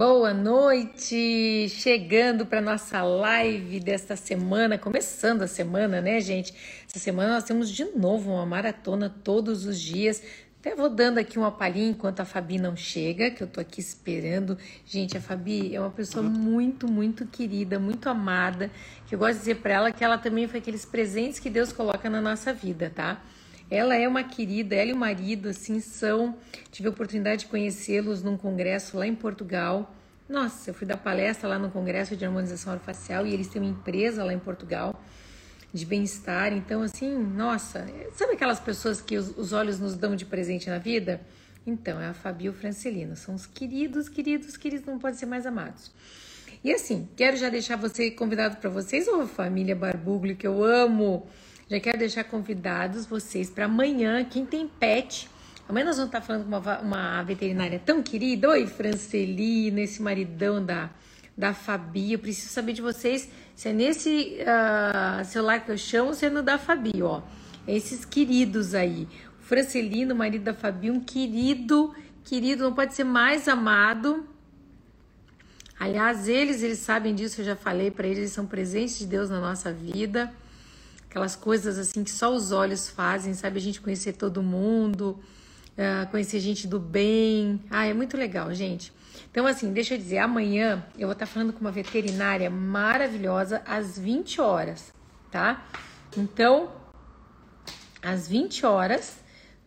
Boa noite! Chegando para nossa live desta semana, começando a semana, né, gente? Essa semana nós temos de novo uma maratona todos os dias. Até vou dando aqui uma palhinha enquanto a Fabi não chega, que eu tô aqui esperando. Gente, a Fabi é uma pessoa muito, muito querida, muito amada, que eu gosto de dizer para ela que ela também foi aqueles presentes que Deus coloca na nossa vida, tá? Ela é uma querida, ela e o marido, assim, são. Tive a oportunidade de conhecê-los num congresso lá em Portugal. Nossa, eu fui dar palestra lá no congresso de harmonização orofacial e eles têm uma empresa lá em Portugal de bem-estar. Então, assim, nossa, sabe aquelas pessoas que os, os, olhos nos dão de presente na vida? Então, é a Fabi e Francelino. São os queridos, queridos, queridos, não podem ser mais amados. E assim, quero já deixar você convidado para vocês, ou família Barbuglio, que eu amo já quero deixar convidados vocês para amanhã, quem tem pet. Amanhã nós vamos estar falando com uma, uma veterinária tão querida. Oi, Francelino, esse maridão da, da Fabi. Eu preciso saber de vocês se é nesse uh, celular que eu chamo ou se é no da Fabi, ó. Esses queridos aí. O Francelino, marido da Fabi, um querido, querido, não pode ser mais amado. Aliás, eles, eles sabem disso, eu já falei para eles, eles são presentes de Deus na nossa vida aquelas coisas assim que só os olhos fazem, sabe? A gente conhecer todo mundo, uh, conhecer gente do bem. Ah, é muito legal, gente. Então, assim, deixa eu dizer, amanhã eu vou estar falando com uma veterinária maravilhosa às 20 horas, tá? Então, às 20 horas,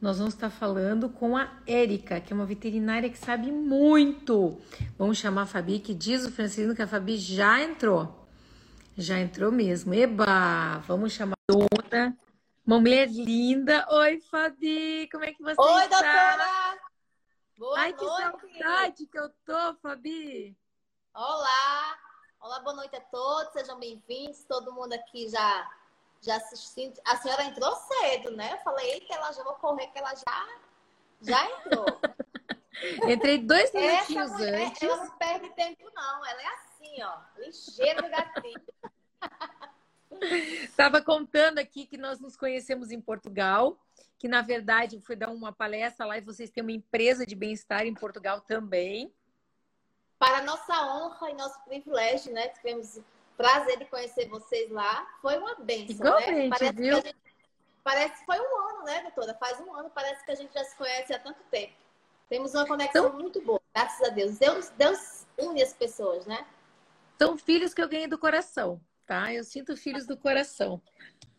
nós vamos estar falando com a Érica, que é uma veterinária que sabe muito. Vamos chamar a Fabi, que diz o Francisco que a Fabi já entrou. Já entrou mesmo. Eba! Vamos chamar a dona. Uma mulher linda. Oi, Fabi! Como é que você Oi, está? Oi, doutora! Boa Ai, noite! que saudade que eu tô, Fabi! Olá! Olá, boa noite a todos. Sejam bem-vindos. Todo mundo aqui já, já assistindo. A senhora entrou cedo, né? Eu falei, eita, ela já vou correr, que ela já, já entrou. Entrei dois minutinhos Essa mulher, antes. Ela não perde tempo, não. Ela é assim, ó. Ligeiro gatinho. Estava contando aqui que nós nos conhecemos em Portugal, que na verdade fui dar uma palestra lá e vocês têm uma empresa de bem-estar em Portugal também. Para nossa honra e nosso privilégio, né? Tivemos prazer de conhecer vocês lá. Foi uma benção, Igualmente, né? Parece viu? que, gente, parece que foi um ano, né, doutora? Faz um ano, parece que a gente já se conhece há tanto tempo. Temos uma conexão então, muito boa, graças a Deus. Deus. Deus une as pessoas, né? São filhos que eu ganhei do coração, tá? Eu sinto filhos do coração.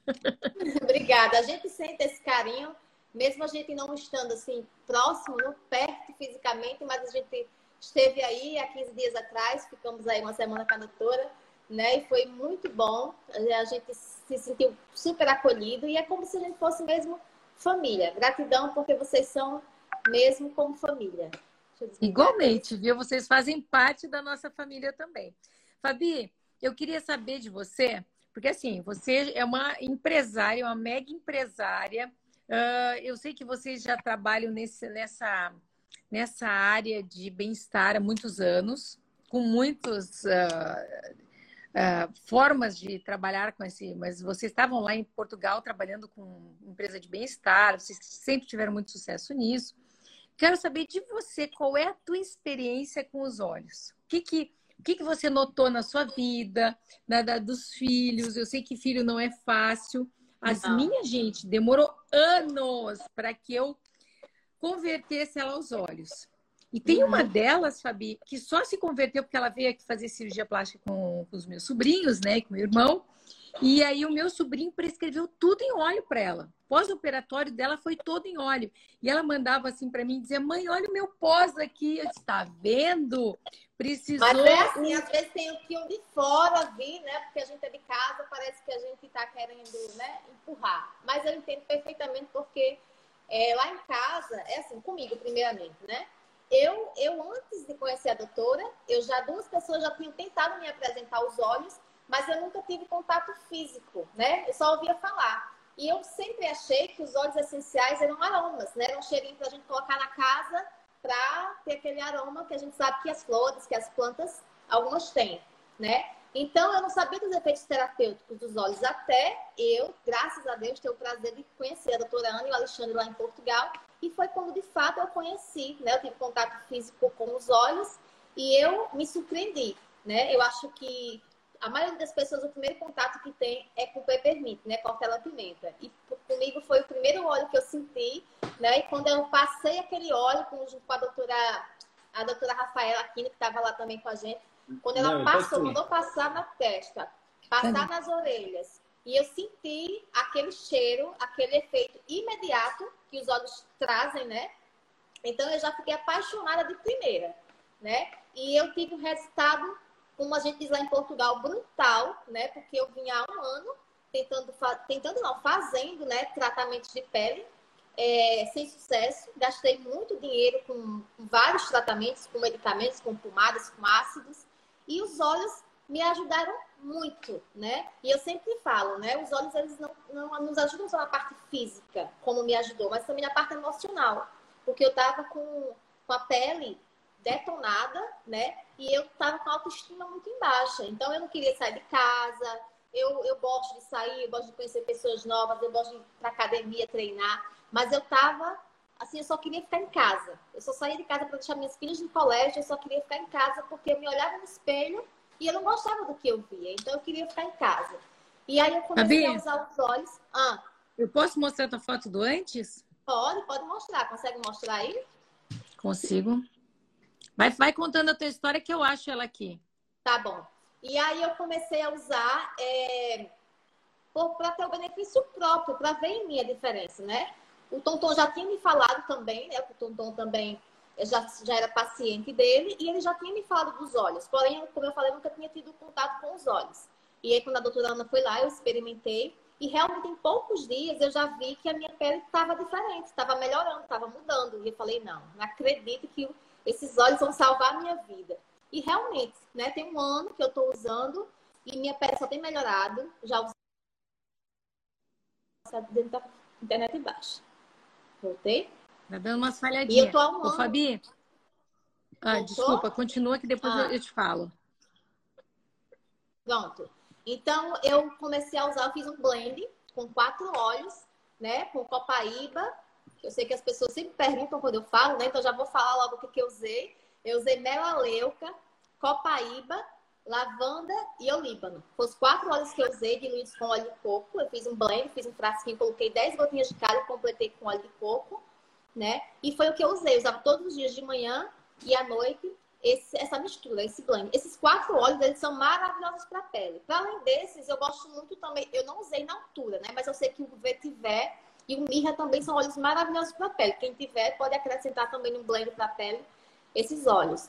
Obrigada. A gente sente esse carinho, mesmo a gente não estando assim próximo, não perto fisicamente, mas a gente esteve aí há 15 dias atrás, ficamos aí uma semana com a doutora, né? E foi muito bom. A gente se sentiu super acolhido e é como se a gente fosse mesmo família. Gratidão porque vocês são mesmo como família. Igualmente, viu? Vocês fazem parte da nossa família também. Fabi, eu queria saber de você, porque assim, você é uma empresária, uma mega empresária. Uh, eu sei que vocês já trabalham nesse, nessa, nessa área de bem-estar há muitos anos, com muitas uh, uh, formas de trabalhar com esse. Mas vocês estavam lá em Portugal trabalhando com empresa de bem-estar, vocês sempre tiveram muito sucesso nisso. Quero saber de você qual é a tua experiência com os olhos. O que que que, que você notou na sua vida, na, da, dos filhos? Eu sei que filho não é fácil. As não. minhas, gente, demorou anos para que eu convertesse ela aos olhos. E tem uhum. uma delas, Fabi, que só se converteu porque ela veio aqui fazer cirurgia plástica com, com os meus sobrinhos, né, com meu irmão. E aí o meu sobrinho prescreveu tudo em óleo para ela. Pós-operatório dela foi todo em óleo. E ela mandava assim para mim, dizia: "Mãe, olha o meu pós aqui". Eu disse: "Tá vendo? Precisou". Mas é assim, às vezes tem o que um de fora vir, né? Porque a gente é de casa, parece que a gente tá querendo, né, empurrar. Mas eu entendo perfeitamente porque é, lá em casa, é assim, comigo primeiramente, né? Eu, eu antes de conhecer a doutora, eu já duas pessoas já tinham tentado me apresentar os olhos mas eu nunca tive contato físico, né? Eu só ouvia falar. E eu sempre achei que os óleos essenciais eram aromas, né? Era um cheirinho para a gente colocar na casa para ter aquele aroma que a gente sabe que as flores, que as plantas, algumas têm, né? Então, eu não sabia dos efeitos terapêuticos dos óleos até eu, graças a Deus, ter o prazer de conhecer a doutora Ana e o Alexandre lá em Portugal. E foi quando, de fato, eu conheci, né? Eu tive contato físico com os óleos E eu me surpreendi, né? Eu acho que a maioria das pessoas, o primeiro contato que tem é com peppermint, né? Com hortelã-pimenta. E comigo foi o primeiro óleo que eu senti, né? E quando eu passei aquele óleo com, junto com a doutora, a doutora Rafaela Aquino, que estava lá também com a gente, quando ela Não, passou, mandou passar na testa, passar nas orelhas, e eu senti aquele cheiro, aquele efeito imediato que os óleos trazem, né? Então eu já fiquei apaixonada de primeira, né? E eu tive um resultado como a gente diz lá em Portugal, brutal, né? Porque eu vinha há um ano tentando, tentando não, fazendo, né, tratamentos de pele é, sem sucesso. Gastei muito dinheiro com, com, vários tratamentos, com medicamentos, com pomadas, com ácidos. E os olhos me ajudaram muito, né? E eu sempre falo, né? Os olhos, eles não, não nos ajudam só na parte física, como me ajudou, mas também na parte emocional. Porque eu tava com, com a pele detonada, né? E eu tava com a autoestima muito em baixa. Então eu não queria sair de casa. Eu, eu gosto de sair, eu gosto de conhecer pessoas novas, eu gosto de ir pra academia treinar. Mas eu tava, assim, eu só queria ficar em casa. Eu só saía de casa para deixar minhas filhas no colégio, eu só queria ficar em casa porque eu me olhava no espelho e eu não gostava do que eu via. Então eu queria ficar em casa. E aí eu comecei a usar os olhos. Ah, eu posso mostrar a tua foto do antes? Pode, pode mostrar. Consegue mostrar aí? Consigo. Vai, vai contando a tua história que eu acho ela aqui. Tá bom. E aí eu comecei a usar é, para ter o benefício próprio, para ver em mim a diferença, né? O Tonton já tinha me falado também, né? O Tonton também já, já era paciente dele e ele já tinha me falado dos olhos. Porém, como eu falei, eu nunca tinha tido contato com os olhos. E aí, quando a doutora Ana foi lá, eu experimentei. E realmente, em poucos dias, eu já vi que a minha pele estava diferente, estava melhorando, estava mudando. E eu falei, não, não acredito que esses óleos vão salvar a minha vida. E realmente, né? Tem um ano que eu estou usando e minha pele só tem melhorado. Já usei dentro da internet baixa. Voltei? Tá dando umas falhadinhas. E eu tô há um ano. Ô, Fabi. Ah, desculpa, continua que depois ah. eu te falo. Pronto. Então, eu comecei a usar, eu fiz um blend com quatro óleos, né? Com copaíba, eu sei que as pessoas sempre perguntam quando eu falo, né? Então já vou falar logo o que, que eu usei. Eu usei melaleuca, copaíba, lavanda e olíbano. Foram os quatro óleos que eu usei, diluídos com óleo de coco. Eu fiz um blend, fiz um frasquinho, coloquei 10 gotinhas de cada e completei com óleo de coco, né? E foi o que eu usei. Eu usava todos os dias de manhã e à noite esse, essa mistura, esse blend. Esses quatro óleos, eles são maravilhosos para a pele. Além desses, eu gosto muito também, eu não usei na altura, né? Mas eu sei que o vetiver e o mirra também são óleos maravilhosos para a pele. Quem tiver pode acrescentar também no blend para a pele esses óleos.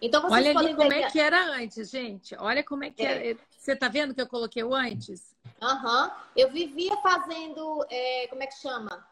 Então vocês Olha podem ali como é que era antes, gente. Olha como é que é. era. Você tá vendo que eu coloquei o antes? Aham. Uhum. Eu vivia fazendo, é, como é que chama?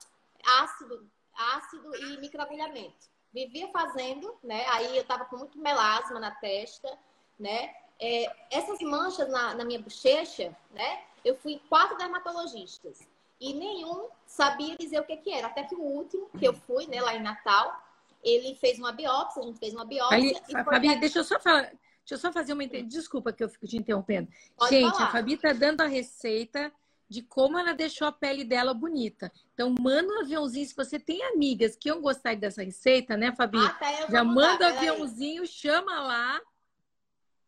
Ácido, ácido e microagulhamento. Vivia fazendo, né? Aí eu tava com muito melasma na testa, né? É, essas manchas na, na minha bochecha, né? Eu fui quatro dermatologistas e nenhum sabia dizer o que, que era. Até que o último, que eu fui, né, lá em Natal, ele fez uma biópsia, a gente fez uma biópsia. E Fabi, deixa eu só falar. Deixa eu só fazer uma. Desculpa que eu fico te interrompendo. Pode gente, falar. a Fabi tá dando a receita de como ela deixou a pele dela bonita. Então, manda um aviãozinho. Se você tem amigas que iam gostar dessa receita, né, Fabi? Ah, tá, Já manda um aviãozinho, aí. chama lá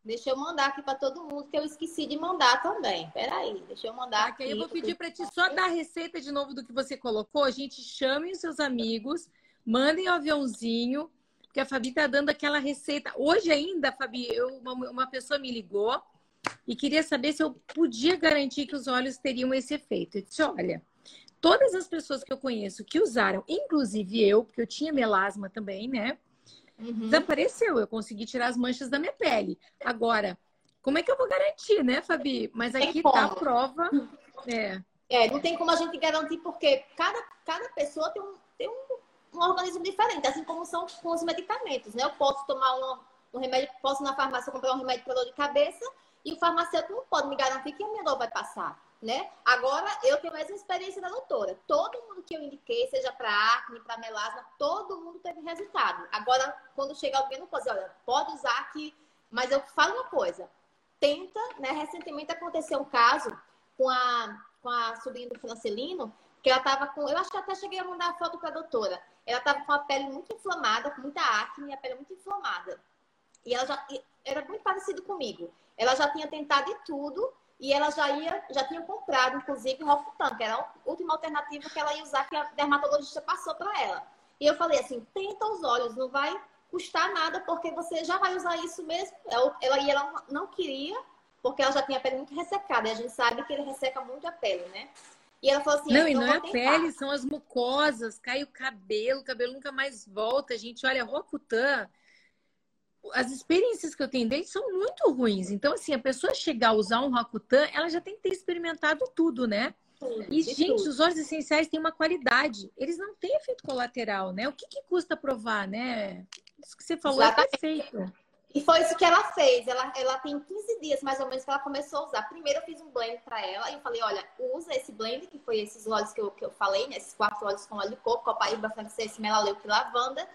Deixa eu mandar aqui para todo mundo, que eu esqueci de mandar também. Peraí, deixa eu mandar aqui. Eu vou pedir para ti só dar a receita de novo do que você colocou. A gente chame os seus amigos, mandem o um aviãozinho, porque a Fabi tá dando aquela receita. Hoje ainda, Fabi, eu, uma, uma pessoa me ligou e queria saber se eu podia garantir que os olhos teriam esse efeito. Eu disse, olha, todas as pessoas que eu conheço que usaram, inclusive eu, porque eu tinha melasma também, né? Uhum. Desapareceu, eu consegui tirar as manchas da minha pele. Agora, como é que eu vou garantir, né, Fabi? Mas aqui tá a prova. É. é, não tem como a gente garantir, porque cada, cada pessoa tem um, tem um, um organismo diferente, assim como são com os medicamentos, né? Eu posso tomar um, um remédio, posso na farmácia comprar um remédio para dor de cabeça e o farmacêutico não pode me garantir que a minha dor vai passar né? Agora, eu tenho mesma experiência da doutora. Todo mundo que eu indiquei, seja para acne, para melasma, todo mundo teve resultado. Agora, quando chega alguém, não pode olha, pode usar aqui. Mas eu falo uma coisa. Tenta, né? Recentemente aconteceu um caso com a, com a sobrinha do Francelino, que ela tava com... Eu acho que até cheguei a mandar a foto para a doutora. Ela tava com a pele muito inflamada, com muita acne, a pele muito inflamada. E ela já era muito parecido comigo. Ela já tinha tentado de tudo e ela já ia, já tinha comprado, inclusive, o Rofutan, que era a última alternativa que ela ia usar, que a dermatologista passou para ela. E eu falei assim: tenta os olhos, não vai custar nada, porque você já vai usar isso mesmo. Ela, e ela não queria, porque ela já tinha a pele muito ressecada. E a gente sabe que ele resseca muito a pele, né? E ela falou assim: Não, e não é a pele, são as mucosas, cai o cabelo, o cabelo nunca mais volta. Gente, olha, Rokutan, as experiências que eu tenho dele são muito ruins. Então, assim, a pessoa chegar a usar um Rokutan, ela já tem que ter experimentado tudo, né? e, gente, tudo. os óleos essenciais têm uma qualidade. Eles não têm efeito colateral, né? O que, que custa provar, né? Isso que você falou é Exatamente. é perfeito. E foi isso que ela fez. Ela, ela tem 15 dias, mais ou menos, que ela começou a usar. Primeiro eu fiz um blend para ela e eu falei, olha, usa esse blend, que foi esses óleos que eu, que eu falei, né? Esses quatro óleos com óleo de coco, copaíba, francês, melaleuca e lavanda.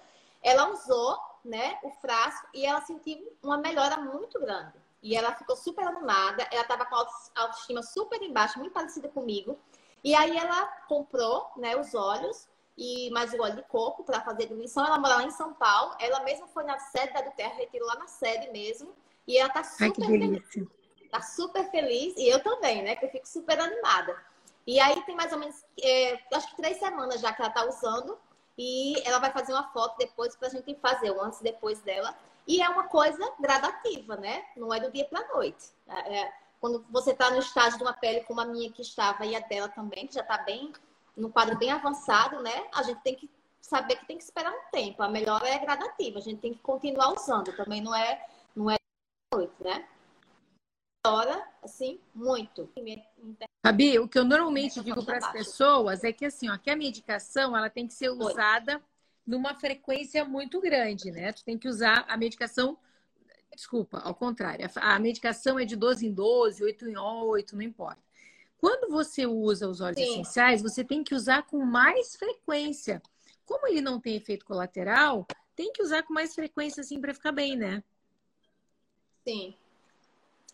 Ela usou, né, o frasco e ela sentiu uma melhora muito grande. E ela ficou super animada. Ela tava com a autoestima super embaixo, muito parecida comigo. E aí ela comprou, né, os óleos e mais o óleo de coco para fazer diluição. Ela mora lá em São Paulo. Ela mesma foi na sede da Terra, retirou lá na sede mesmo. E ela tá super Ai, feliz. Tá super feliz. E eu também, né? Que eu fico super animada. E aí tem mais ou menos, é, acho que três semanas já que ela tá usando. E ela vai fazer uma foto depois pra gente fazer, o antes e depois dela. E é uma coisa gradativa, né? Não é do dia pra noite. É, é quando você tá no estágio de uma pele como a minha que estava e a dela também, que já tá bem num quadro bem avançado, né? A gente tem que saber que tem que esperar um tempo. A melhora é gradativa, a gente tem que continuar usando. Também não é, não é noite, né? Melhora, assim, muito. Fabi, o que eu normalmente digo para as pessoas é que assim, ó, que a medicação ela tem que ser usada Oi. numa frequência muito grande, né? Tu tem que usar a medicação Desculpa, ao contrário. A medicação é de 12 em 12, 8 em 8, não importa. Quando você usa os óleos Sim. essenciais, você tem que usar com mais frequência. Como ele não tem efeito colateral, tem que usar com mais frequência assim para ficar bem, né? Sim.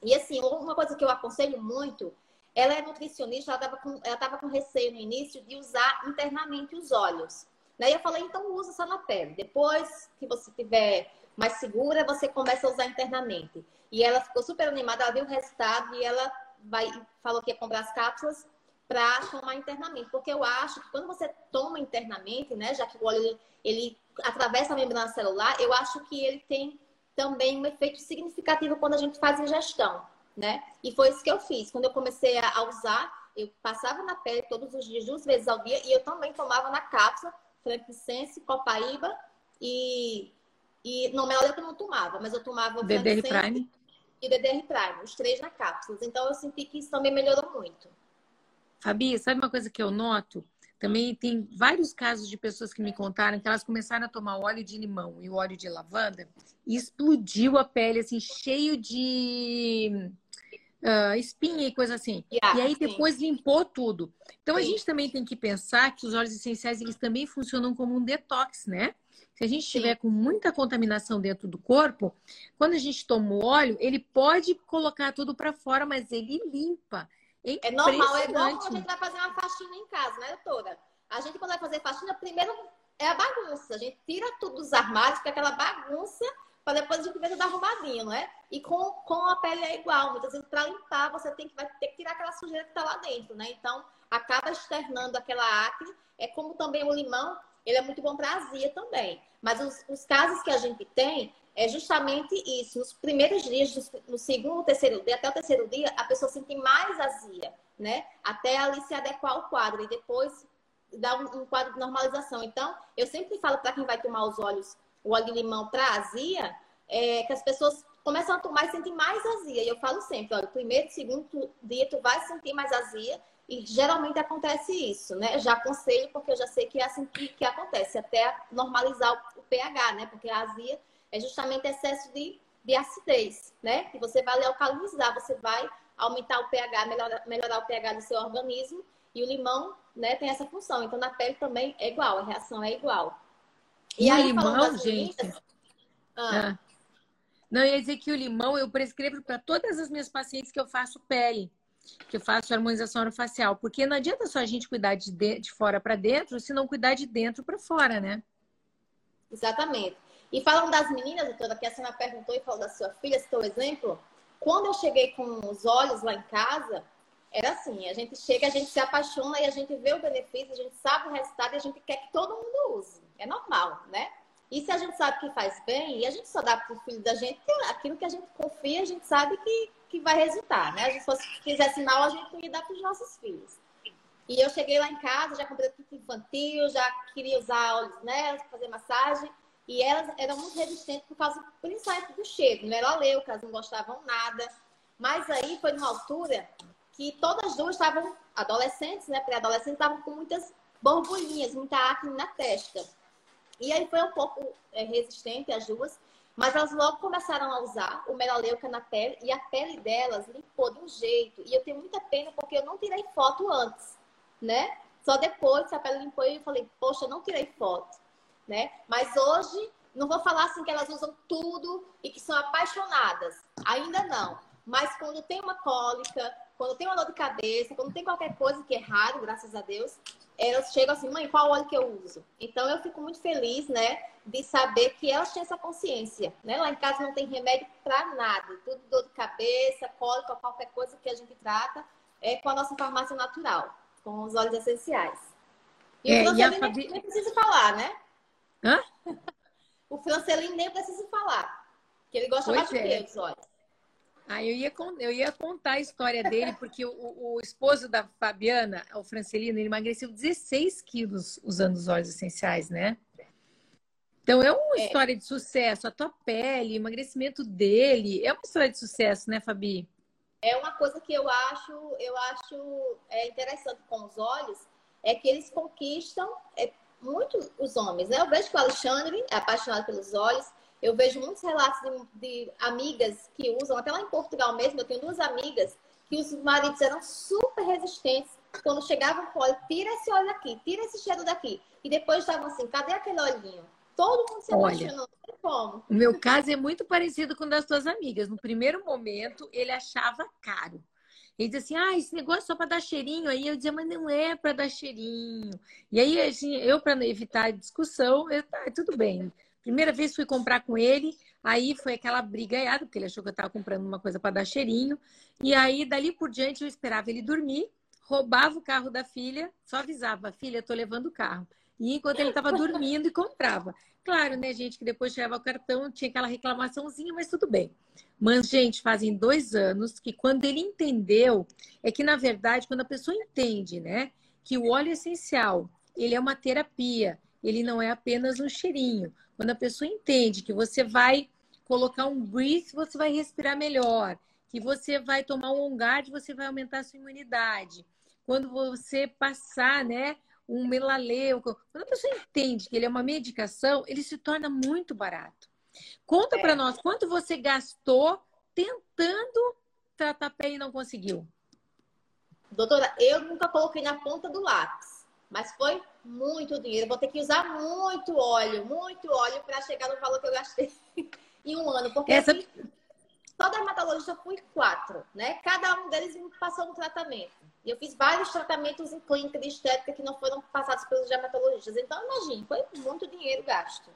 E assim, uma coisa que eu aconselho muito, ela é nutricionista, ela estava com, ela com receio no início de usar internamente os óleos. Daí eu falei, então usa só na pele. Depois que você tiver mais segura, você começa a usar internamente. E ela ficou super animada, ela viu o resultado e ela vai, falou que ia comprar as cápsulas para tomar internamente. Porque eu acho que quando você toma internamente, né, já que o óleo ele atravessa a membrana celular, eu acho que ele tem também um efeito significativo quando a gente faz ingestão, né? E foi isso que eu fiz. Quando eu comecei a usar, eu passava na pele todos os dias, duas vezes ao dia, e eu também tomava na cápsula frankincense, copaíba e... E não, melhor eu não tomava, mas eu tomava DDR Prime e DDR Prime, os três na cápsula. Então eu senti que isso também melhorou muito. Fabi, sabe uma coisa que eu noto? Também tem vários casos de pessoas que me contaram que elas começaram a tomar óleo de limão e óleo de lavanda e explodiu a pele, assim, cheio de uh, espinha e coisa assim. Yeah, e aí depois sim. limpou tudo. Então sim. a gente também tem que pensar que os óleos essenciais, eles também funcionam como um detox, né? Se a gente estiver com muita contaminação dentro do corpo, quando a gente toma o óleo, ele pode colocar tudo para fora, mas ele limpa. É, é normal, é igual quando a gente vai fazer uma faxina em casa, né, doutora? A gente, quando vai fazer faxina, primeiro é a bagunça. A gente tira tudo dos armários, fica aquela bagunça, para depois a gente ver tudo arrumadinho, né? E com, com a pele é igual. Muitas vezes, para limpar, você tem que, vai ter que tirar aquela sujeira que está lá dentro, né? Então, acaba externando aquela acne. É como também o limão, ele é muito bom para azia também. Mas os, os, casos que a gente tem é justamente isso. Nos primeiros dias, no segundo, terceiro dia, até o terceiro dia, a pessoa sente mais azia, né? Até ali se adequar ao quadro e depois dar um, um quadro de normalização. Então, eu sempre falo para quem vai tomar os óleos, o óleo de limão para azia, é, que as pessoas começam a tomar e sentem mais azia. E eu falo sempre, olha, primeiro, segundo dia tu vai sentir mais azia e geralmente acontece isso, né? Já aconselho porque eu já sei que é assim que, que acontece, até normalizar o, pH, né? Porque a azia é justamente excesso de, de acidez, né? Que você vai alcalinizar, você vai aumentar o pH, melhorar, melhorar o pH do seu organismo. E o limão, né, tem essa função. Então, na pele também é igual, a reação é igual. E, e aí, limão, gente... Ah. Ah. Não, eu ia dizer que o limão eu prescrevo para todas as minhas pacientes que eu faço pele que eu faço harmonização orofacial. Porque não adianta só a gente cuidar de, de, de fora para dentro, se não cuidar de dentro para fora, né? Exatamente. E falando das meninas, doutora, que a senhora perguntou e falou da sua filha, citou o exemplo. Quando eu cheguei com os olhos lá em casa, era assim, a gente chega, a gente se apaixona e a gente vê o benefício, a gente sabe o resultado e a gente quer que todo mundo use. É normal, né? E se a gente sabe que faz bem, e a gente só dá para o filho da gente aquilo que a gente confia, a gente sabe que, que vai resultar, né? A gente, se fizesse mal, a gente não ia dar para os nossos filhos. E eu cheguei lá em casa, já comprei kit infantil, já queria usar óleos nelas, fazer massagem. E elas eram muito resistentes por causa, principalmente do cheiro. Não era leucas, não gostavam nada. Mas aí foi numa altura que todas duas estavam adolescentes, né? Pré-adolescentes, estavam com muitas borbulhinhas, muita acne na testa. E aí foi um pouco é, resistente as duas, mas elas logo começaram a usar o melaleuca na pele e a pele delas limpou de um jeito. E eu tenho muita pena porque eu não tirei foto antes, né? Só depois que a pele limpou eu falei, poxa, eu não tirei foto, né? Mas hoje, não vou falar assim que elas usam tudo e que são apaixonadas. Ainda não. Mas quando tem uma cólica, quando tem uma dor de cabeça, quando tem qualquer coisa que é raro, graças a Deus, elas chegam assim, mãe, qual óleo que eu uso? Então eu fico muito feliz, né, de saber que elas têm essa consciência, né? Lá em casa não tem remédio para nada, tudo dor de cabeça, cólica, qualquer coisa que a gente trata é com a nossa farmácia natural, com os óleos essenciais. E é, o Francelin Fabi... nem precisa falar, né? Hã? O Francelin nem precisa falar, que ele gosta pois mais é. de os óleos? Ah, eu ia, eu ia contar a história dele, porque o, o esposo da Fabiana, o Francelino, ele emagreceu 16 quilos usando os óleos essenciais, né? Então é uma é. história de sucesso. A tua pele, o emagrecimento dele, é uma história de sucesso, né, Fabi? É uma coisa que eu acho, eu acho é, interessante com os olhos, é que eles conquistam é, muito os homens, né? Eu vejo que o Alexandre é apaixonado pelos olhos, eu vejo muitos relatos de, de, amigas que usam, até lá em Portugal mesmo, eu tenho duas amigas que os maridos eram super resistentes. Quando chegavam com óleo, tira esse óleo daqui, tira esse cheiro daqui. E depois estavam assim, cadê aquele olhinho? Todo mundo se apaixonou, não tem como. O meu caso é muito parecido com o das tuas amigas. No primeiro momento, ele achava caro. Ele dizia assim, ah, esse negócio é só para dar cheirinho. Aí eu dizia, mas não é para dar cheirinho. E aí, assim, eu, para evitar discussão, eu, tá, tudo bem. Primeira vez fui comprar com ele, aí foi aquela brigaiada, porque ele achou que eu estava comprando uma coisa para dar cheirinho. E aí, dali por diante, eu esperava ele dormir, roubava o carro da filha, só avisava, filha, estou levando o carro. E enquanto ele estava dormindo e comprava. Claro, né, gente, que depois chegava o cartão, tinha aquela reclamaçãozinha, mas tudo bem. Mas, gente, fazem dois anos que quando ele entendeu, é que, na verdade, quando a pessoa entende, né, que o óleo essencial, ele é uma terapia, ele não é apenas um cheirinho. Quando a pessoa entende que você vai colocar um breathe, você vai respirar melhor. Que você vai tomar um on guard, você vai aumentar a sua imunidade. Quando você passar, né, um melaleuco, quando a pessoa entende que ele é uma medicação, ele se torna muito barato. Conta é. para nós quanto você gastou tentando tratar pele e não conseguiu. Doutora, eu nunca coloquei na ponta do lápis. Mas foi muito dinheiro. Vou ter que usar muito óleo, muito óleo para chegar no valor que eu gastei em um ano. Porque Essa... assim, só dermatologista fui quatro, né? Cada um deles me passou no tratamento. E eu fiz vários tratamentos em clínica de estética que não foram passados pelos dermatologistas. Então, imagine, foi muito dinheiro gasto.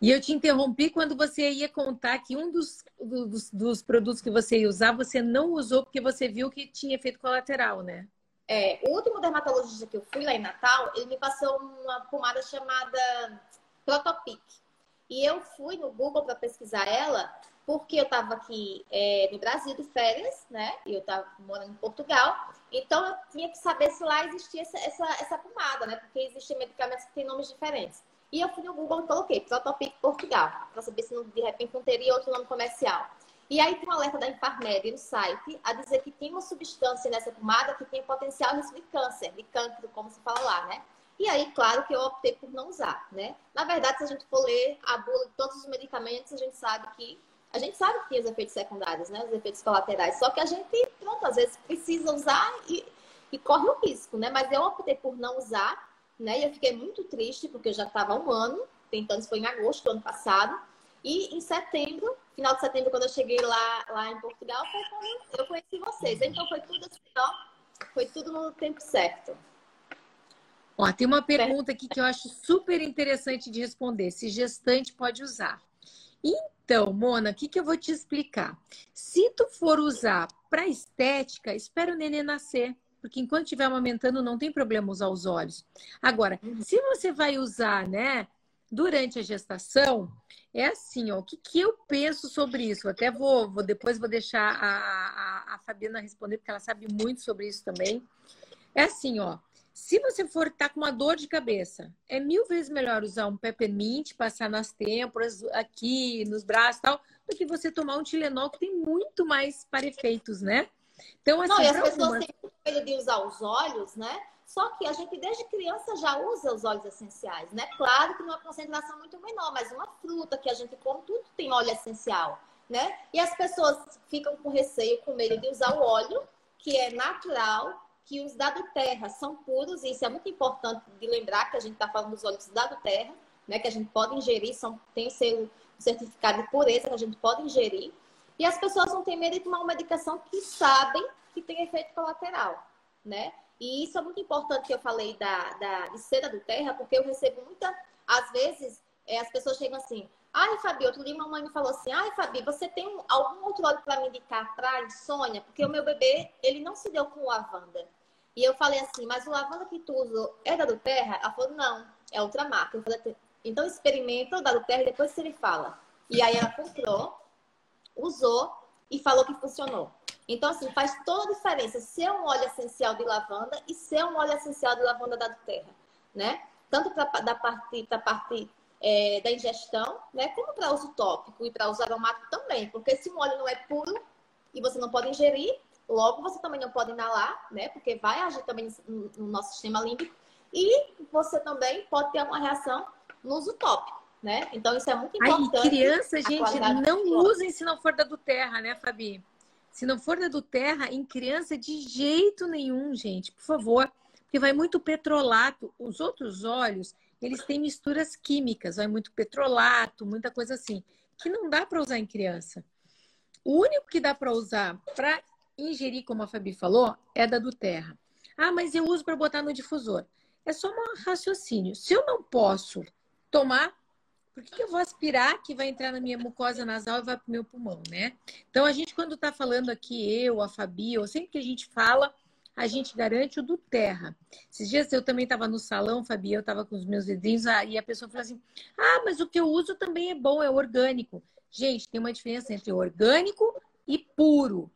E eu te interrompi quando você ia contar que um dos, dos, dos produtos que você ia usar, você não usou porque você viu que tinha efeito colateral, né? É, o último dermatologista que eu fui lá em Natal, ele me passou uma pomada chamada Protopic. E eu fui no Google para pesquisar ela, porque eu estava aqui é, no Brasil de férias, né? E eu estava morando em Portugal. Então eu tinha que saber se lá existia essa, essa, essa pomada, né? Porque existem medicamentos que têm nomes diferentes. E eu fui no Google e coloquei Protopic Portugal, para saber se de repente não teria outro nome comercial. E aí tem um alerta da Infarmed no site a dizer que tem uma substância nessa pomada que tem potencial risco de câncer, de cancro, como se fala lá, né? E aí, claro que eu optei por não usar, né? Na verdade, se a gente for ler a bula de todos os medicamentos, a gente sabe que a gente sabe que tem os efeitos secundários, né? Os efeitos colaterais. Só que a gente, pronto, às vezes precisa usar e, e corre o risco, né? Mas eu optei por não usar, né? E eu fiquei muito triste, porque eu já estava um ano tentando, isso foi em agosto do ano passado. E em setembro, final de setembro, quando eu cheguei lá, lá em Portugal, foi quando eu conheci vocês. Então foi tudo assim, ó, foi tudo no tempo certo. Ó, tem uma pergunta aqui que eu acho super interessante de responder. Se gestante pode usar. Então, Mona, o que, que eu vou te explicar? Se tu for usar para estética, espera o neném nascer. Porque enquanto estiver amamentando, não tem problema usar os olhos. Agora, uhum. se você vai usar, né, durante a gestação, é assim, ó, o que, que eu penso sobre isso? Eu até vou, vou depois vou deixar a, a, a Fabiana responder, porque ela sabe muito sobre isso também. É assim, ó. Se você for estar tá com uma dor de cabeça, é mil vezes melhor usar um peppermint, passar nas têmporas, aqui, nos braços e tal, do que você tomar um Tilenol que tem muito mais para efeitos, né? Então, assim, Não, e as pessoas têm medo de usar os olhos, né? Só que a gente desde criança já usa os óleos essenciais, né? Claro que numa concentração muito menor, mas uma fruta que a gente come, tudo tem óleo essencial, né? E as pessoas ficam com receio, com medo de usar o óleo, que é natural, que os da terra são puros, e isso é muito importante de lembrar que a gente está falando dos óleos da terra, né? Que a gente pode ingerir, são, tem o seu certificado de pureza que a gente pode ingerir. E as pessoas não têm medo de tomar uma medicação que sabem que tem efeito colateral, né? E isso é muito importante que eu falei da, da, de cera do terra, porque eu recebo muita. Às vezes, é, as pessoas chegam assim. Ai, Fabi, outro dia mamãe me falou assim: Ai, Fabi, você tem algum outro óleo para me indicar para insônia? Porque o meu bebê, ele não se deu com lavanda. E eu falei assim: Mas o lavanda que tu usou é da do terra? Ela falou: Não, é outra marca. Eu falei: Então experimenta o da do terra e depois você me fala. E aí ela comprou, usou e falou que funcionou. Então, assim, faz toda a diferença ser um óleo essencial de lavanda e ser um óleo essencial de lavanda da terra, né? Tanto para da parte, pra parte é, da ingestão, né? Como para uso tópico e para uso aromático também. Porque se um óleo não é puro e você não pode ingerir, logo você também não pode inalar, né? Porque vai agir também no, no nosso sistema límbico. E você também pode ter uma reação no uso tópico. Né? Então, isso é muito importante. Aí, criança, gente, não usem se não for da do terra, né, Fabi? Se não for da do terra, em criança, de jeito nenhum, gente, por favor. Porque vai muito petrolato. Os outros óleos, eles têm misturas químicas, vai muito petrolato, muita coisa assim, que não dá para usar em criança. O único que dá para usar para ingerir, como a Fabi falou, é da do terra. Ah, mas eu uso para botar no difusor. É só um raciocínio. Se eu não posso tomar, por que, que, eu vou aspirar que vai entrar na minha mucosa nasal e vai para o meu pulmão, né? Então, a gente, quando está falando aqui, eu, a Fabi, ou sempre que a gente fala, a gente garante o do terra. Esses dias eu também estava no salão, Fabi, eu estava com os meus vidrinhos, ah, e a pessoa falou assim: ah, mas o que eu uso também é bom, é orgânico. Gente, tem uma diferença entre orgânico e puro,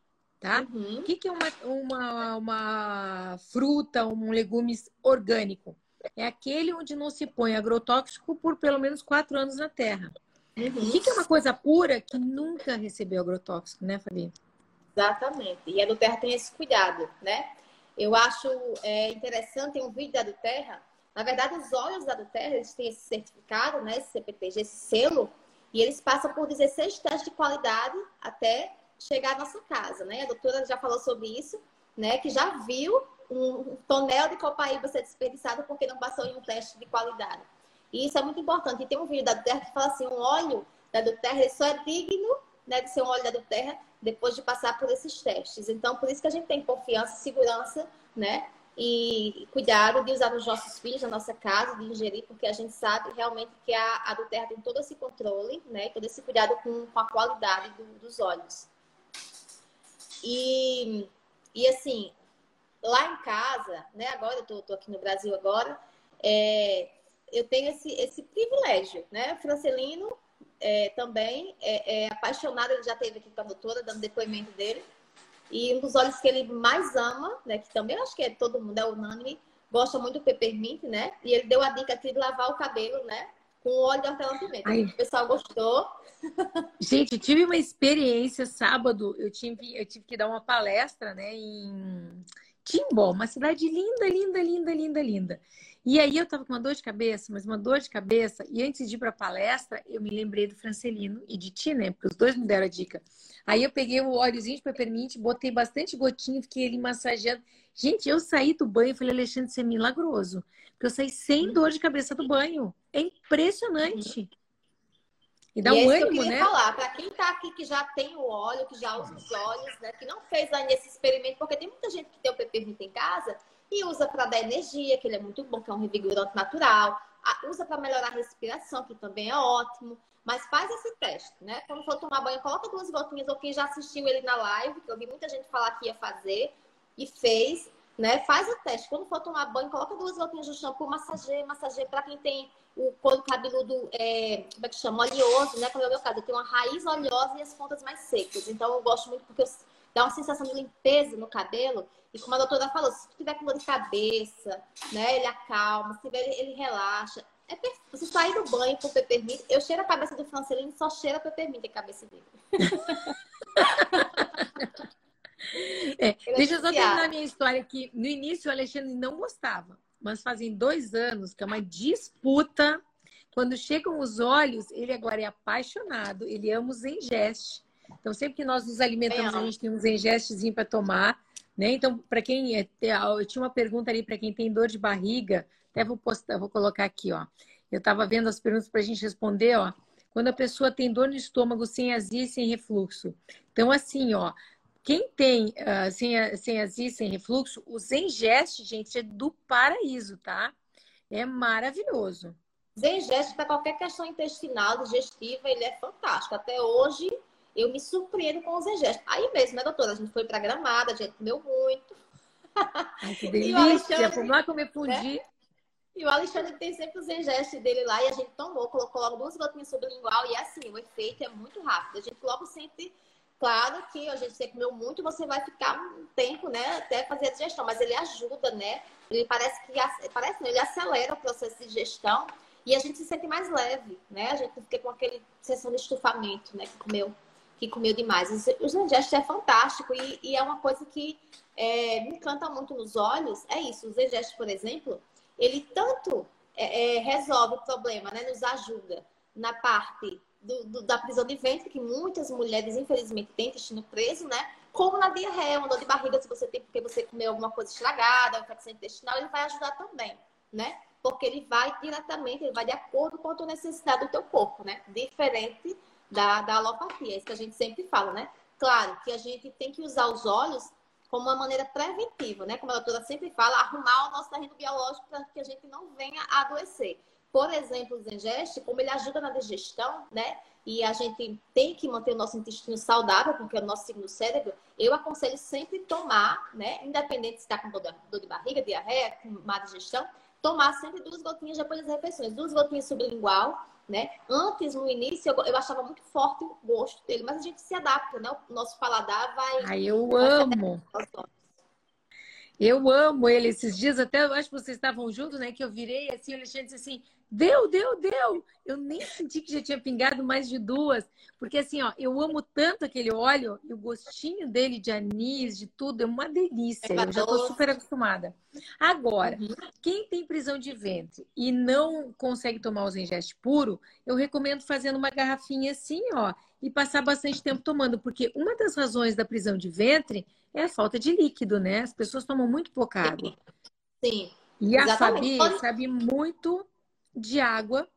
tá? Uhum. O que, que é uma, uma, uma fruta, um legume orgânico? é aquele onde não se põe agrotóxico por pelo menos quatro anos na terra. Uhum. O que, é uma coisa pura que nunca recebeu agrotóxico, né, Fabi? Exatamente. E a do Terra tem esse cuidado, né? Eu acho é, interessante, tem um vídeo da do Terra. Na verdade, os óleos da do Terra, eles têm esse certificado, né? Esse CPTG, esse selo. E eles passam por 16 testes de qualidade até chegar à nossa casa, né? A doutora já falou sobre isso, né? Que já viu um tonel de copaíba ser desperdiçado porque não passou em um teste de qualidade. E isso é muito importante. E tem um vídeo da Terra que fala assim, um óleo da Terra só é digno né, de ser um óleo da Terra depois de passar por esses testes. Então, por isso que a gente tem confiança, segurança, né? E cuidado de usar nos nossos filhos, na nossa casa, de ingerir, porque a gente sabe realmente que a, a do Terra tem todo esse controle, né? Todo esse cuidado com, com a qualidade do, dos óleos. E, e assim, lá em casa, né? Agora eu tô, tô aqui no Brasil agora, é, eu tenho esse, esse privilégio, né? Francelino é, também é, é, apaixonado, ele já teve aqui com a doutora dando depoimento dele. E um dos olhos que ele mais ama, né? Que também acho que é todo mundo, é unânime, gosta muito do peppermint, né? E ele deu a dica aqui de lavar o cabelo, né? Com óleo de hortelã-pimenta. O pessoal gostou. Gente, tive uma experiência sábado. Eu tive, eu tive que dar uma palestra, né? Em Timbó, uma cidade linda, linda, linda, linda, linda. E aí eu tava com uma dor de cabeça, mas uma dor de cabeça, e antes de ir pra palestra, eu me lembrei do Francelino e de ti, né? Porque os dois me deram a dica. Aí eu peguei o óleozinho de peppermint, botei bastante gotinho, fiquei ali massageando. Gente, eu saí do banho e falei, Alexandre, isso é milagroso. Porque eu saí sem dor de cabeça do banho. É impressionante. E dá e um é ânimo, que eu queria né? falar, para quem está aqui que já tem o óleo, que já usa os óleos, né? Que não fez ainda esse experimento, porque tem muita gente que tem o peppermint em casa E usa para dar energia, que ele é muito bom, que é um revigorante natural. Usa para melhorar a respiração, que também é ótimo. Mas faz esse teste, né? Quando for tomar banho, coloca duas gotinhas, ou quem já assistiu ele na live, que eu vi muita gente falar que ia fazer e fez, né? Faz o teste. Quando for tomar banho, coloca duas gotinhas de shampoo, massageia, massageia para quem tem o couro cabeludo, é, como é que chama? Oleoso, né? Como é o meu caso, eu tenho uma raiz oleosa e as pontas mais secas. Então eu gosto muito porque dá uma sensação de limpeza no cabelo. E como a doutora falou, se tiver com dor de cabeça, né? Ele acalma, se tiver, ele relaxa. É perfeito. Você sair do banho com peppermint. Eu cheiro a cabeça do Francelino só cheira peppermint a cabeça dele. é, deixa eu só terminar a minha história aqui. No início, o Alexandre não gostava, mas fazem dois anos que é uma disputa. Quando chegam os olhos, ele agora é apaixonado, ele ama os engeste. Então, sempre que nós nos alimentamos, a gente tem uns engestezinhos para tomar. Né? Então, para quem. É, eu tinha uma pergunta ali para quem tem dor de barriga. Até vou postar, vou colocar aqui, ó. Eu estava vendo as perguntas para a gente responder, ó. Quando a pessoa tem dor no estômago sem azia e sem refluxo. Então, assim, ó, quem tem uh, sem, sem azia e sem refluxo, o Zengest, gente, é do paraíso, tá? É maravilhoso. Zengest, para qualquer questão intestinal, digestiva, ele é fantástico. Até hoje, eu me surpreendo com o Zengest. Aí mesmo, né, doutora? A gente foi para Gramada, a gente comeu muito. Ai, que delícia! Vamos lá comer fundi. Né? E o Alexandre tem sempre os gestos dele lá e a gente tomou, colocou logo duas gotinhas sublingual e é assim, o efeito é muito rápido. A gente logo sente, claro que a gente você comeu muito, você vai ficar um tempo, né, até fazer a digestão, mas ele ajuda, né? Ele parece que parece, não, ele acelera o processo de digestão e a gente se sente mais leve, né? A gente fica com aquele sensação de estufamento, né, que comeu que comeu demais. Os digestos é fantástico e, e, é uma coisa que é, me encanta muito nos olhos. É isso, os digestos, por exemplo, ele tanto é, é, resolve o problema, né? Nos ajuda na parte do, do, da prisão de ventre, que muitas mulheres, infelizmente, têm intestino preso, né? Como na diarreia, uma dor de barriga, se você tem porque você comeu alguma coisa estragada, infecção intestinal, ele vai ajudar também, né? Porque ele vai diretamente, ele vai de acordo com a tua necessidade do teu corpo, né? Diferente da, da alopatia, é isso que a gente sempre fala, né? Claro que a gente tem que usar os olhos como uma maneira preventiva, né? Como a doutora sempre fala, arrumar o nosso terreno biológico para que a gente não venha a adoecer. Por exemplo, o Zengeste, como ele ajuda na digestão, né? E a gente tem que manter o nosso intestino saudável, porque é o nosso segundo cérebro. Eu aconselho sempre tomar, né? Independente se está com dor de barriga, diarreia, com má digestão, tomar sempre duas gotinhas depois das refeições. Duas gotinhas sublingual, né? Antes, no início, eu, eu, achava muito forte o gosto dele, mas a gente se adapta, né? O nosso paladar vai. Ai, eu vai amo! Eu amo ele. Esses dias, até eu acho que vocês estavam juntos, né? Que eu virei assim, o Alexandre disse assim: Deu, deu, deu. Eu nem senti que já tinha pingado mais de duas. Porque assim, ó, eu amo tanto aquele óleo e o gostinho dele de anis, de tudo, é uma delícia. É eu já tô super acostumada. Agora, uhum. quem tem prisão de ventre e não consegue tomar o Zengest puro, eu recomendo fazendo uma garrafinha assim, ó, e passar bastante tempo tomando. Porque uma das razões da prisão de ventre é a falta de líquido, né? As pessoas tomam muito pouca água. Sim. E a Fabi sabe muito de água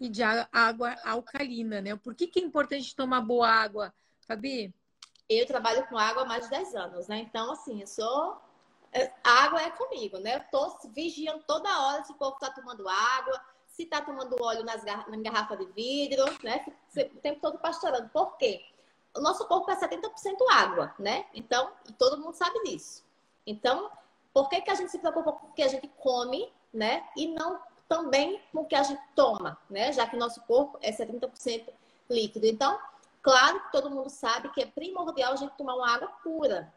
e de água alcalina, né? Por que, que é importante tomar boa água, Fabi? Eu trabalho com água há mais de 10 anos, né? Então, assim, eu sou. É, água é comigo, né? Eu tô vigiando toda hora se o povo tá tomando água, se tá tomando óleo nas gar... na garrafa de vidro, né? O tempo todo pastorando. Por quê? O nosso corpo é 70% água, né? Então, todo mundo sabe disso. Então, por que, que a gente se preocupa com o que a gente come, né? E não também com o que a gente toma, né? Já que nosso corpo é 70% líquido. Então, claro que todo mundo sabe que é primordial a gente tomar uma água pura,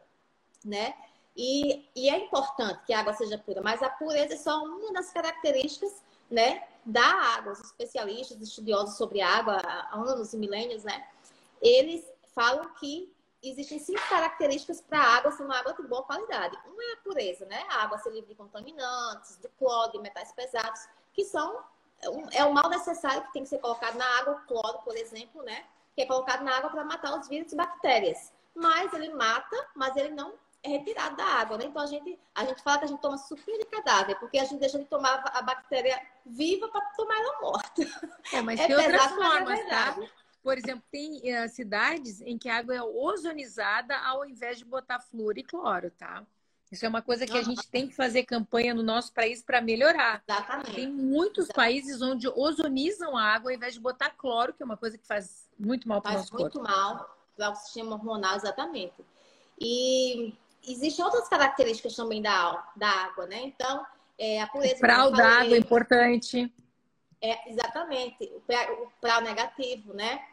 né? E, e é importante que a água seja pura, mas a pureza é só uma das características, né? Da água. Os especialistas, estudiosos sobre água há anos e milênios, né? Eles falam que existem cinco características para a água ser uma água de boa qualidade. Uma é a pureza, né? A água ser livre de contaminantes, de cloro, de metais pesados que são é o mal necessário que tem que ser colocado na água, o cloro, por exemplo, né? Que é colocado na água para matar os vírus e bactérias. Mas ele mata, mas ele não é retirado da água, né? Então a gente, a gente fala que a gente toma suquinho de cadáver, porque a gente deixa de tomar a bactéria viva para tomar ela morta. É, mas é tem outras é formas, é tá? Por exemplo, tem uh, cidades em que a água é ozonizada ao invés de botar flúor e cloro, tá? Isso é uma coisa que a gente tem que fazer campanha no nosso país para melhorar. Exatamente. Tem muitos Exatamente. países onde ozonizam a água ao invés de botar cloro, que é uma coisa que faz muito mal para o Faz nosso muito corpo. mal para o sistema hormonal, exatamente. E existem outras características também da, da água, né? Então, é, a pureza. Prau como eu da água é importante. É, exatamente. O prá, o negativo, né?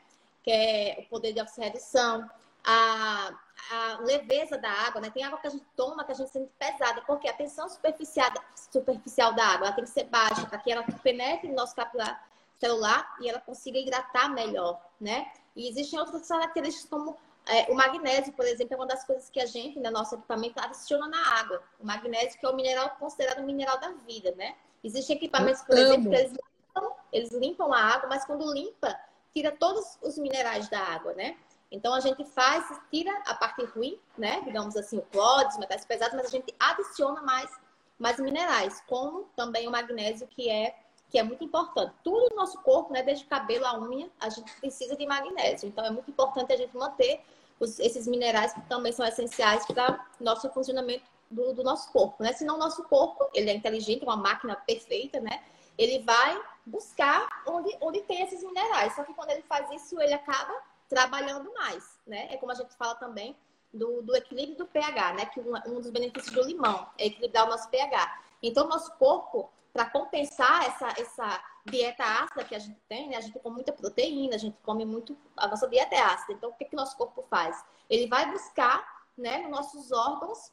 Que é o poder de oxidação. A, a leveza da água, né? Tem água que a gente toma que a gente sente pesada, porque a tensão superficial, superficial da água tem que ser baixa para que ela penetre no nosso capilar celular e ela consiga hidratar melhor, né? E existem outras características como é, o magnésio, por exemplo, é uma das coisas que a gente, no nosso equipamento, adiciona na água. O magnésio, que é o mineral considerado o mineral da vida, né? Existem equipamentos, por Eu exemplo, amo. que eles limpam, eles limpam a água, mas quando limpa, tira todos os minerais da água, né? Então a gente faz, tira a parte ruim, né? Digamos assim, o cloro, os metais pesados, mas a gente adiciona mais, mais minerais, como também o magnésio, que é, que é muito importante. Tudo no nosso corpo, né? Desde cabelo à unha, a gente precisa de magnésio. Então é muito importante a gente manter os- esses minerais que também são essenciais para o nosso funcionamento do, do nosso corpo, né? Senão o nosso corpo, ele é inteligente, uma máquina perfeita, né? Ele vai buscar onde, onde tem esses minerais. Só que quando ele faz isso, ele acaba trabalhando mais, né? É como a gente fala também do, do equilíbrio do pH, né? Que um, um dos benefícios do limão é equilibrar o nosso pH. Então, nosso corpo, para compensar essa, essa dieta ácida que a gente tem, né? A gente come muita proteína, a gente come muito. A nossa dieta é ácida. Então, o que, que nosso corpo faz? Ele vai buscar, né, nos nossos órgãos,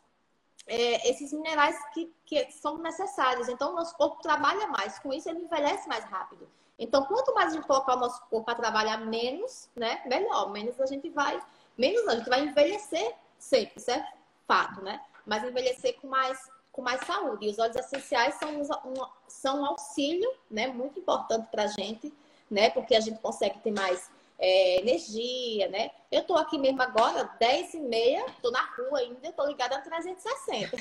é, esses minerais que, que são necessários. Então, o nosso corpo trabalha mais. Com isso, ele envelhece mais rápido. Então, quanto mais a gente colocar o nosso corpo a trabalhar menos, né? Melhor. Menos a gente vai. Menos a gente vai envelhecer sempre, isso é fato, né? Mas envelhecer com mais, com mais saúde. E os óleos essenciais são um, são um auxílio, né? Muito importante pra gente, né? Porque a gente consegue ter mais é, energia, né? Eu tô aqui mesmo agora, 10 e meia, tô na rua ainda, tô ligada a 360.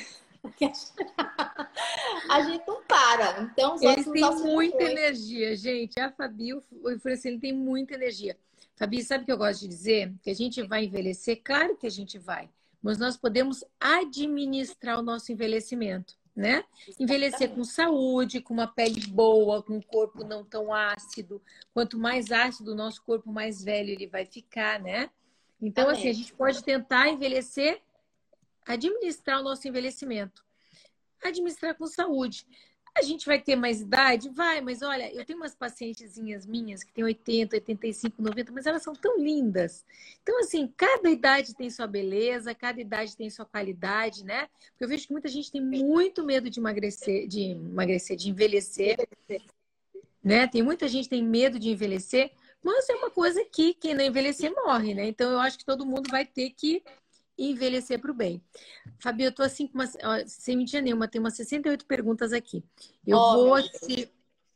Porque a gente- não para. Então, os Eles óleos têm nos auxiliam muita energia, gente. A Fabi, o Francine tem muita energia. Fabi, sabe o que eu gosto de dizer? Que a gente vai envelhecer? Claro que a gente vai. Mas nós podemos administrar o nosso envelhecimento, né? Envelhecer com saúde, com uma pele boa, com um corpo não tão ácido. Quanto mais ácido o nosso corpo, mais velho ele vai ficar, né? Então, assim, a gente pode tentar envelhecer, administrar o nosso envelhecimento. Administrar com saúde. A gente vai ter mais idade? Vai, mas olha, eu tenho umas pacientezinhas minhas que têm 80, 85, 90, mas elas são tão lindas. Então, assim, cada idade tem sua beleza, cada idade tem sua qualidade, né? Porque eu vejo que muita gente tem muito medo de emagrecer, de emagrecer, de envelhecer, né? Tem muita gente que tem medo de envelhecer, mas é uma coisa que quem não envelhecer morre, né? Então, eu acho que todo mundo vai ter que envelhecer para o bem. Fabi, eu tô assim, com uma, sem mentira nenhuma, tem umas 68 perguntas aqui. Eu, Oh, vou te,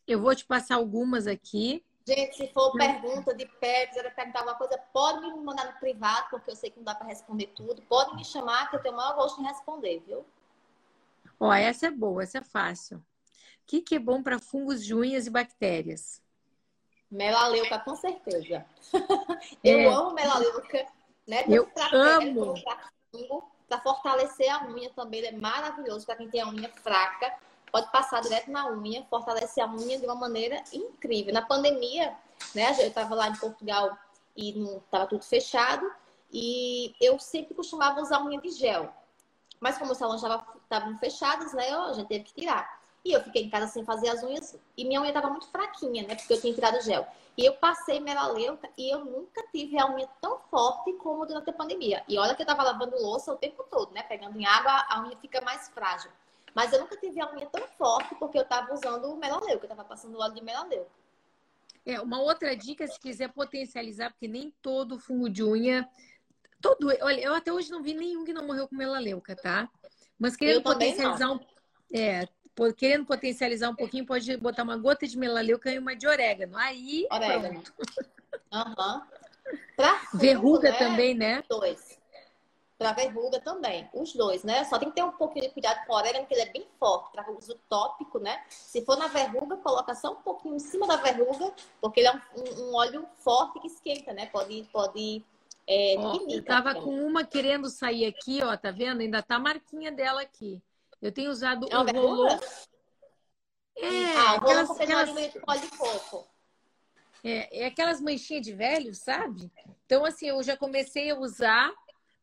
eu vou te passar algumas aqui. Gente, se for pergunta de pé, quiser perguntar alguma coisa, pode me mandar no privado, porque eu sei que não dá para responder tudo. Pode me chamar, que eu tenho o maior gosto em responder, viu? Ó, essa é boa, essa é fácil. O que, que é bom para fungos de unhas e bactérias? Melaleuca, com certeza. eu É. amo melaleuca, né? Eu Tanto pele amo. pra fortalecer a unha também. Ele é maravilhoso para quem tem a unha fraca. Pode passar direto na unha, fortalecer a unha de uma maneira incrível. Na pandemia, né? Eu estava lá em Portugal e não estava tudo fechado. E eu sempre costumava usar unha de gel. Mas como os salões estavam fechados, né? A gente teve que tirar. E eu fiquei em casa sem fazer as unhas e minha unha estava muito fraquinha, né? Porque eu tinha tirado gel. E eu passei melaleuca e eu nunca tive a unha tão forte como durante a pandemia. E olha que eu tava lavando louça o tempo todo, né? Pegando em água, a unha fica mais frágil. Mas eu nunca tive a unha tão forte porque eu tava usando o melaleuca, eu tava passando o óleo de melaleuca. É, uma outra dica, se quiser potencializar, porque nem todo fungo de unha. Todo, olha, eu até hoje não vi nenhum que não morreu com melaleuca, tá? Mas querendo potencializar um. É, querendo potencializar um pouquinho, pode botar uma gota de melaleuca e uma de orégano. Aí, Orégano. pronto. Aham. Fungo, Verruga né? também, né? Dois. Pra verruga também. Os dois, né? Só tem que ter um pouquinho de cuidado com o orégano, porque ele é bem forte. Para uso tópico, né? Se for na verruga, coloca só um pouquinho em cima da verruga, porque ele é um, um- um óleo forte que esquenta, né? Pode, pode É, ó, eu tava com uma querendo sair aqui, ó, tá vendo? Ainda tá a marquinha dela aqui. Eu tenho usado é o rolô. É, ah, aquelas, aquelas... de coco. É, é aquelas manchinhas de velho, sabe? Então, assim, eu já comecei a usar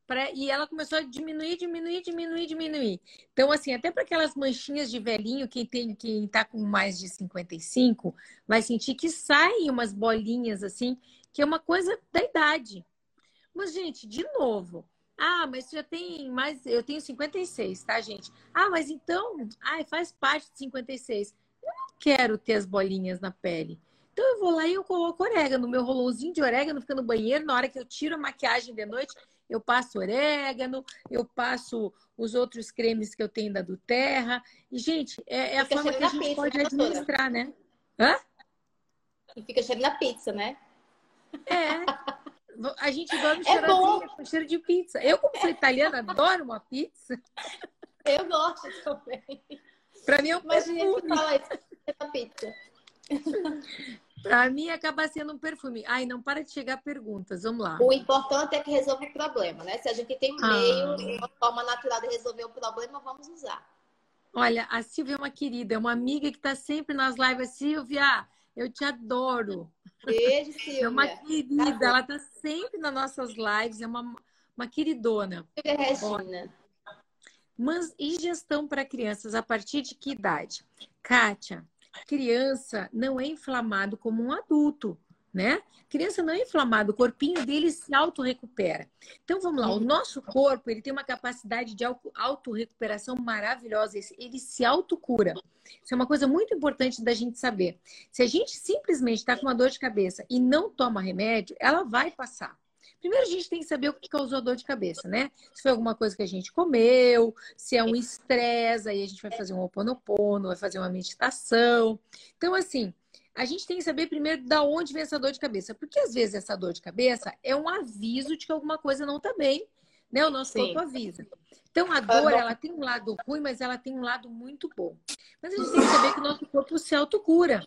pra... e ela começou a diminuir, diminuir, diminuir, diminuir. Então, assim, até para aquelas manchinhas de velhinho, quem tem, quem tá com mais de 55, vai sentir que saem umas bolinhas assim, que é uma coisa da idade. Mas, gente, de novo, ah, mas já tem mais. Eu tenho 56, tá, gente? Ah, mas então. Ai, faz parte de 56. Eu não quero ter as bolinhas na pele. Então eu vou lá e eu coloco orégano, meu rolãozinho de orégano fica no banheiro. Na hora que eu tiro a maquiagem de noite, eu passo orégano, eu passo os outros cremes que eu tenho da do Terra. E, gente, é, é a forma que a gente pizza, pode né, administrar, né? Hã? E fica cheiro da pizza, né? É. A gente dorme é cheirosinha, com cheiro de pizza. Eu, como sou italiana, adoro uma pizza. Eu gosto também. Pra mim é um Mas a gente fala isso da pizza. Para mim acaba sendo um perfume. Ai, não para de chegar perguntas. Vamos lá. O importante é que resolva o problema, né? Se a gente tem um ah. meio, uma forma natural de resolver o problema, vamos usar. Olha, a Silvia é uma querida, é uma amiga que está sempre nas lives. Silvia, eu te adoro. Beijo, Silvia. É uma querida, tá ela está sempre nas nossas lives, é uma, uma queridona. Silvia Regina. Mas e gestão para crianças a partir de que idade? Kátia, criança não é inflamado como um adulto, né? Criança não é inflamado, o corpinho dele se autorrecupera. Então vamos lá, o uhum. nosso corpo ele tem uma capacidade de autorrecuperação maravilhosa, ele se autocura. Isso é uma coisa muito importante da gente saber. Se a gente simplesmente está com uma dor de cabeça e não toma remédio, ela vai passar. Primeiro a gente tem que saber o que causou dor de cabeça, né? Se foi alguma coisa que a gente comeu, se é um estresse, aí a gente vai fazer um oponopono, vai fazer uma meditação. Então, assim, a gente tem que saber primeiro da onde vem essa dor de cabeça. Porque às vezes essa dor de cabeça é um aviso de que alguma coisa não está bem, né? O nosso Sim. corpo avisa. Então a dor, ela tem um lado ruim, mas ela tem um lado muito bom. Mas a gente tem que saber que o nosso corpo se autocura,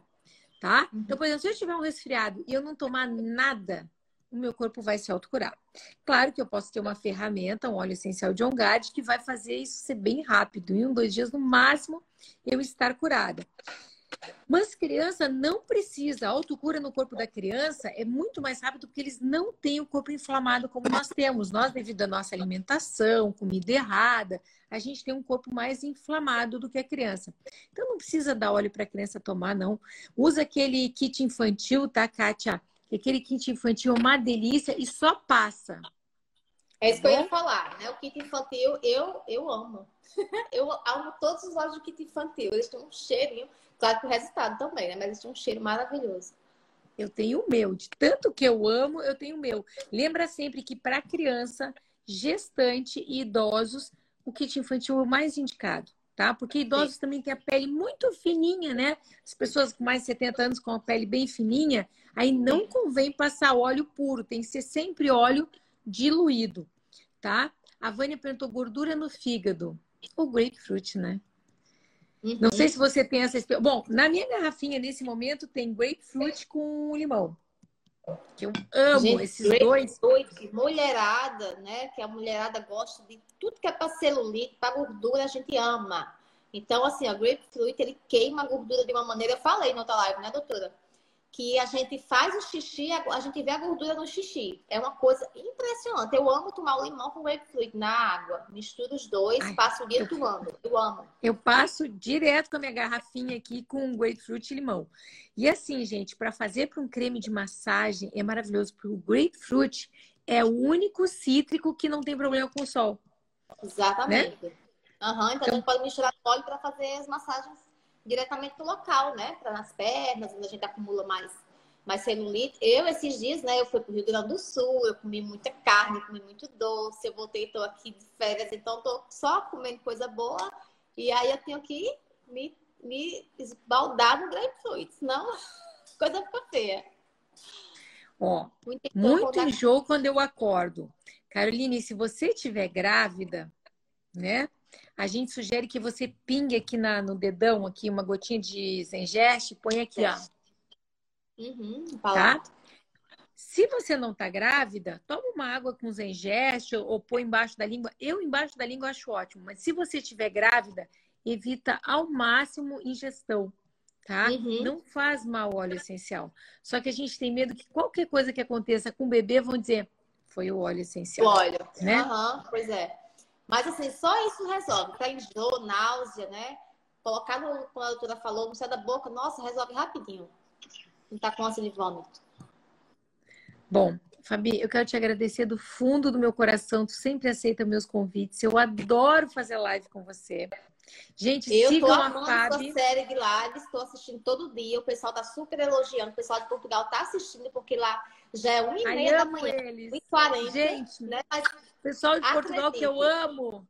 tá? Então, por exemplo, se eu tiver um resfriado e eu não tomar nada, o meu corpo vai se autocurar. Claro que eu posso ter uma ferramenta, um óleo essencial de Ongard, que vai fazer isso ser bem rápido. Em um, dois dias, no máximo, eu estar curada. Mas criança não precisa. A autocura no corpo da criança é muito mais rápido porque eles não têm o corpo inflamado como nós temos. Nós, devido à nossa alimentação, comida errada, a gente tem um corpo mais inflamado do que a criança. Então não precisa dar óleo para a criança tomar, não. Usa aquele kit infantil, tá, Kátia? aquele kit infantil é uma delícia e só passa. É isso que eu ia falar, né? O kit infantil eu, eu amo. eu amo todos os olhos do kit infantil. Eles têm um cheirinho, claro que o resultado também, né? Mas eles têm um cheiro maravilhoso. Eu tenho o meu, de tanto que eu amo, eu tenho o meu. Lembra sempre que para criança, gestante e idosos, o kit infantil é o mais indicado tá? Porque idosos Sim. também têm a pele muito fininha, né? As pessoas com mais de 70 anos com a pele bem fininha, aí não convém passar óleo puro, tem que ser sempre óleo diluído, tá? A Vânia perguntou gordura no fígado. O grapefruit, né? Uhum. Não sei se você tem essa experiência. Bom, na minha garrafinha, nesse momento, tem grapefruit com limão. Que eu amo Gente, esses dois. Mulherada, né? Que a mulherada gosta de tudo que é para celulite, para gordura, a gente ama. Então, assim, o grapefruit, ele queima a gordura de uma maneira. Eu falei na outra live, né, doutora? Que a gente faz o xixi, a gente vê a gordura no xixi. É uma coisa impressionante. Eu amo tomar o limão com grapefruit na água. Misturo os dois, Ai, passo o dia eu, tomando. Eu amo. Eu passo direto com a minha garrafinha aqui com grapefruit e limão. E assim, gente, para fazer para um creme de massagem é maravilhoso, porque o grapefruit é o único cítrico que não tem problema com o sol. Exatamente. Né? Uhum, então, então, a gente pode misturar óleo para fazer as massagens diretamente no local, né? Para nas pernas, onde a gente acumula mais, mais celulite. Eu, esses dias, né? Eu fui para o Rio Grande do Sul, eu comi muita carne, comi muito doce. Eu voltei, estou aqui de férias, então estou só comendo coisa boa. E aí eu tenho que me, me esbaldar no grapefruit, senão coisa fica feia. Ó, muito, muito enjoo quando eu acordo. Caroline, se você estiver grávida, né? A gente sugere que você pingue aqui na, no dedão, aqui, uma gotinha de Zengeste, põe aqui, ó. Uhum, tá? Se você não está grávida, toma uma água com zengeste ou põe embaixo da língua. Eu embaixo da língua acho ótimo, mas se você estiver grávida, evita ao máximo ingestão, tá? Uhum. Não faz mal óleo essencial. Só que a gente tem medo que qualquer coisa que aconteça com o bebê vão dizer foi o óleo essencial. O óleo, né? Uhum, pois é. Mas assim, só isso resolve. Tá enjoo, náusea, né? Colocar no, como a doutora falou, no céu da boca, nossa, resolve rapidinho. Não tá com ânsia de vômito. Bom, Fabi, eu quero te agradecer do fundo do meu coração. Tu sempre aceita meus convites. Eu adoro fazer live com você. Gente, eu sigam tô amando a. Sua série de lives, estou assistindo todo dia. O pessoal tá super elogiando. O pessoal de Portugal tá assistindo, porque lá já é 1 e meia da manhã, 1 e 40 Gente, né? Mas, pessoal de Portugal que eu amo.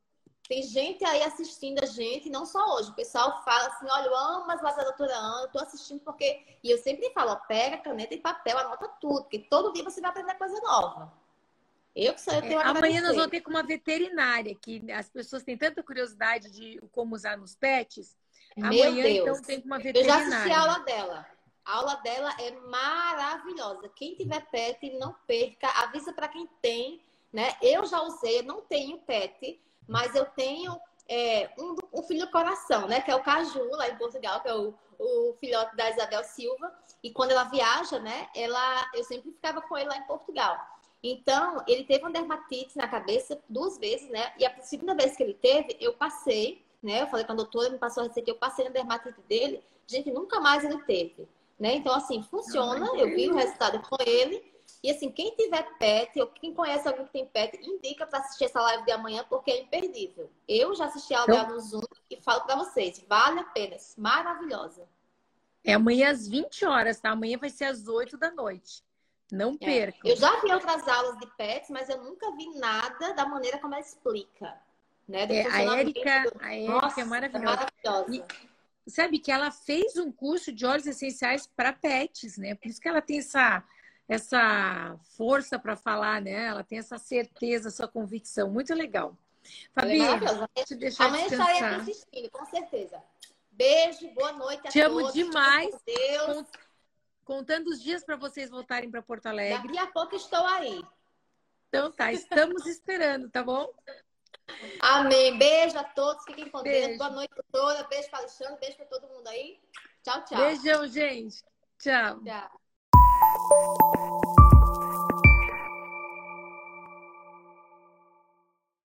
Tem gente aí assistindo a gente, não só hoje. O pessoal fala assim: olha, eu amo as lives da doutora Ana, eu tô assistindo porque. E eu sempre falo: ó, pega caneta e papel, anota tudo, porque todo dia você vai aprender coisa nova. Eu que sou, eu tenho é, Amanhã nós vamos ter com uma veterinária, que as pessoas têm tanta curiosidade de como usar nos pets. Meu amanhã, Deus. então, tem com uma veterinária. Eu já assisti a aula dela. A aula dela é maravilhosa. Quem tiver pet, não perca. Avisa para quem tem, né? Eu já usei, eu não tenho pet, mas eu tenho é, um, um, filho do coração, né? Que é o Caju, lá em Portugal, que é o, o filhote da Isabel Silva. E quando ela viaja, né? Ela, eu sempre ficava com ele lá em Portugal. Então, ele teve uma dermatite na cabeça duas vezes, né? E a segunda vez que ele teve, eu passei, né? Eu falei com a doutora, me passou a receita, eu passei na dermatite dele. Gente, nunca mais ele teve, né? Então, assim, funciona. Eu vi o resultado com ele. E assim, quem tiver pet, ou quem conhece alguém que tem pet, indica para assistir essa live de amanhã, porque é imperdível. Eu já assisti a dela no Zoom e falo para vocês, vale a pena, maravilhosa. É amanhã às 20 horas, tá? Amanhã vai ser às 8 da noite. Não é. perca. Eu já vi outras aulas de pets, mas eu nunca vi nada da maneira como ela explica. Né? É, a Érica, do... a Érica é maravilhosa. É maravilhosa. E, sabe que ela fez um curso de óleos essenciais para pets, né? Por isso que ela tem essa, essa força para falar, né? Ela tem essa certeza, essa convicção. Muito legal. Fabi, é te deixar Amanhã descansar. estarei assistindo, com certeza. Beijo, boa noite a te todos. Te amo demais. Deus. Contando os dias para vocês voltarem para Porto Alegre. Daqui a pouco estou aí. Então tá, estamos esperando, tá bom? Amém. Beijo a todos, fiquem com beijo. Deus. Boa noite, doutora. Beijo para Alexandre, beijo para todo mundo aí. Tchau, tchau. Beijão, gente. Tchau. Tchau.